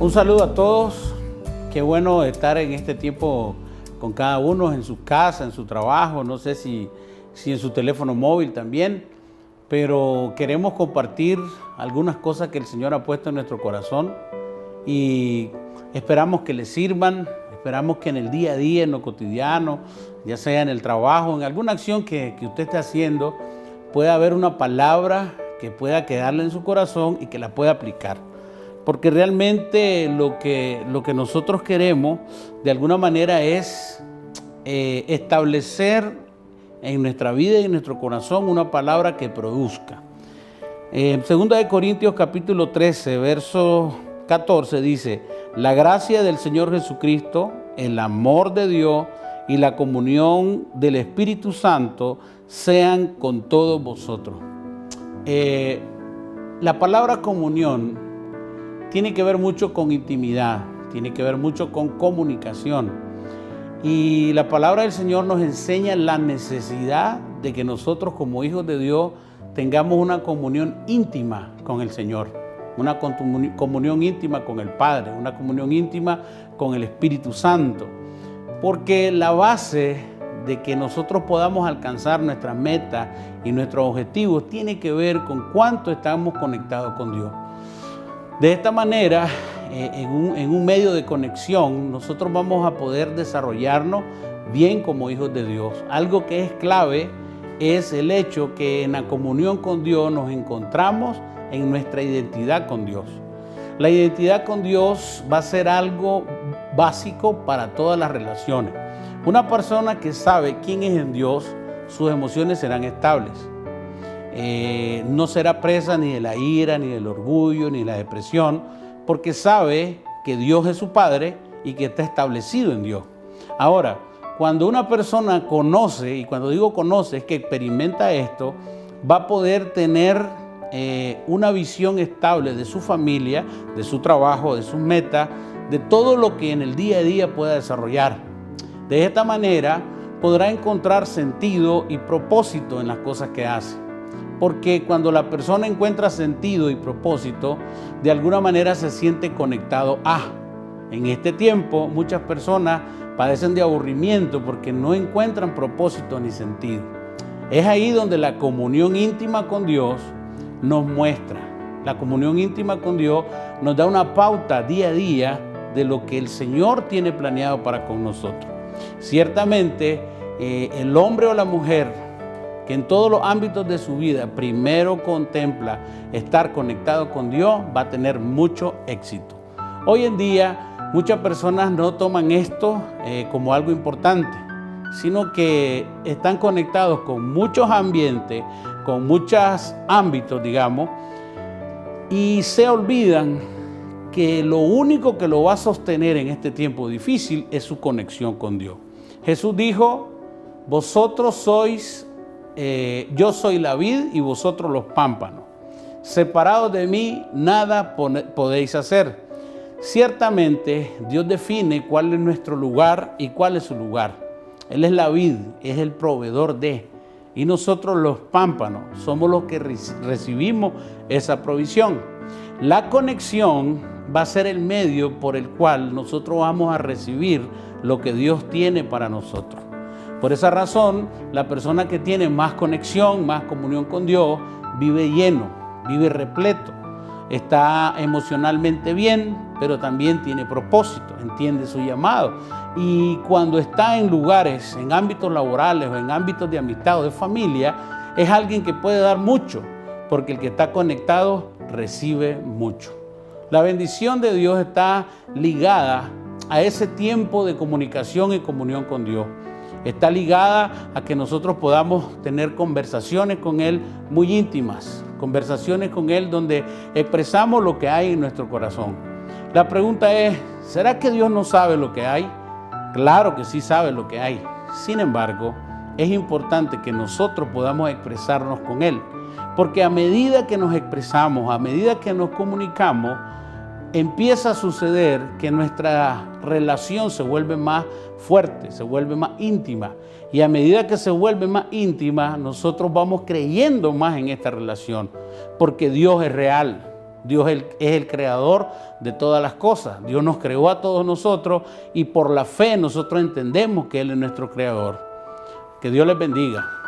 Un saludo a todos. Qué bueno estar en este tiempo con cada uno en su casa, en su trabajo, no sé si, si en su teléfono móvil también, pero queremos compartir algunas cosas que el Señor ha puesto en nuestro corazón y esperamos que les sirvan, esperamos que en el día a día, en lo cotidiano, ya sea en el trabajo, en alguna acción que, que usted esté haciendo, pueda haber una palabra que pueda quedarle en su corazón y que la pueda aplicar porque realmente lo que, lo que nosotros queremos de alguna manera es eh, establecer en nuestra vida y en nuestro corazón una palabra que produzca. En 2 de Corintios capítulo 13, verso 14 dice, la gracia del Señor Jesucristo, el amor de Dios y la comunión del Espíritu Santo sean con todos vosotros. Eh, la palabra comunión tiene que ver mucho con intimidad, tiene que ver mucho con comunicación. Y la palabra del Señor nos enseña la necesidad de que nosotros como hijos de Dios tengamos una comunión íntima con el Señor, una comunión íntima con el Padre, una comunión íntima con el Espíritu Santo. Porque la base de que nosotros podamos alcanzar nuestras metas y nuestros objetivos tiene que ver con cuánto estamos conectados con Dios. De esta manera, eh, en, un, medio de conexión, nosotros vamos a poder desarrollarnos bien como hijos de Dios. Algo que es clave es el hecho que en la comunión con Dios nos encontramos en nuestra identidad con Dios. La identidad con Dios va a ser algo básico para todas las relaciones. Una persona que sabe quién es en Dios, sus emociones serán estables. Eh, no será presa ni de la ira, ni del orgullo, ni de la depresión, porque sabe que Dios es su Padre y que está establecido en Dios. Ahora, cuando una persona conoce, y cuando digo conoce es que experimenta esto, va a poder tener eh, una visión estable de su familia, de su trabajo, de sus metas, de todo lo que en el día a día pueda desarrollar. De esta manera podrá encontrar sentido y propósito en las cosas que hace porque cuando la persona encuentra sentido y propósito, de alguna manera se siente conectado a. En este tiempo muchas personas padecen de aburrimiento porque no encuentran propósito ni sentido. Es ahí donde la comunión íntima con Dios nos muestra. La comunión íntima con Dios nos da una pauta día a día de lo que el Señor tiene planeado para con nosotros. Ciertamente, eh, el hombre o la mujer que en todos los ámbitos de su vida primero contempla estar conectado con Dios, va a tener mucho éxito. Hoy en día muchas personas no toman esto eh, como algo importante, sino que están conectados con muchos ambientes, con muchos ámbitos, digamos, y se olvidan que lo único que lo va a sostener en este tiempo difícil es su conexión con Dios. Jesús dijo, vosotros sois eh, yo soy la vid y vosotros los pámpanos. Separados de mí, nada podéis hacer. Ciertamente, Dios define cuál es nuestro lugar y cuál es su lugar. Él es la vid, es el proveedor de. Y nosotros los pámpanos somos los que recibimos esa provisión. La conexión va a ser el medio por el cual nosotros vamos a recibir lo que Dios tiene para nosotros. Por esa razón, la persona que tiene más conexión, más comunión con Dios, vive lleno, vive repleto, está emocionalmente bien, pero también tiene propósito, entiende su llamado. Y cuando está en lugares, en ámbitos laborales o en ámbitos de amistad o de familia, es alguien que puede dar mucho, porque el que está conectado recibe mucho. La bendición de Dios está ligada a ese tiempo de comunicación y comunión con Dios está ligada a que nosotros podamos tener conversaciones con Él muy íntimas, conversaciones con Él donde expresamos lo que hay en nuestro corazón. La pregunta es, ¿será que Dios no sabe lo que hay? Claro que sí sabe lo que hay. Sin embargo, es importante que nosotros podamos expresarnos con Él, porque a medida que nos expresamos, a medida que nos comunicamos, empieza a suceder que nuestra relación se vuelve más fuerte, se vuelve más íntima. Y a medida que se vuelve más íntima, nosotros vamos creyendo más en esta relación, porque Dios es real, Dios es el creador de todas las cosas. Dios nos creó a todos nosotros y por la fe nosotros entendemos que Él es nuestro creador. Que Dios les bendiga.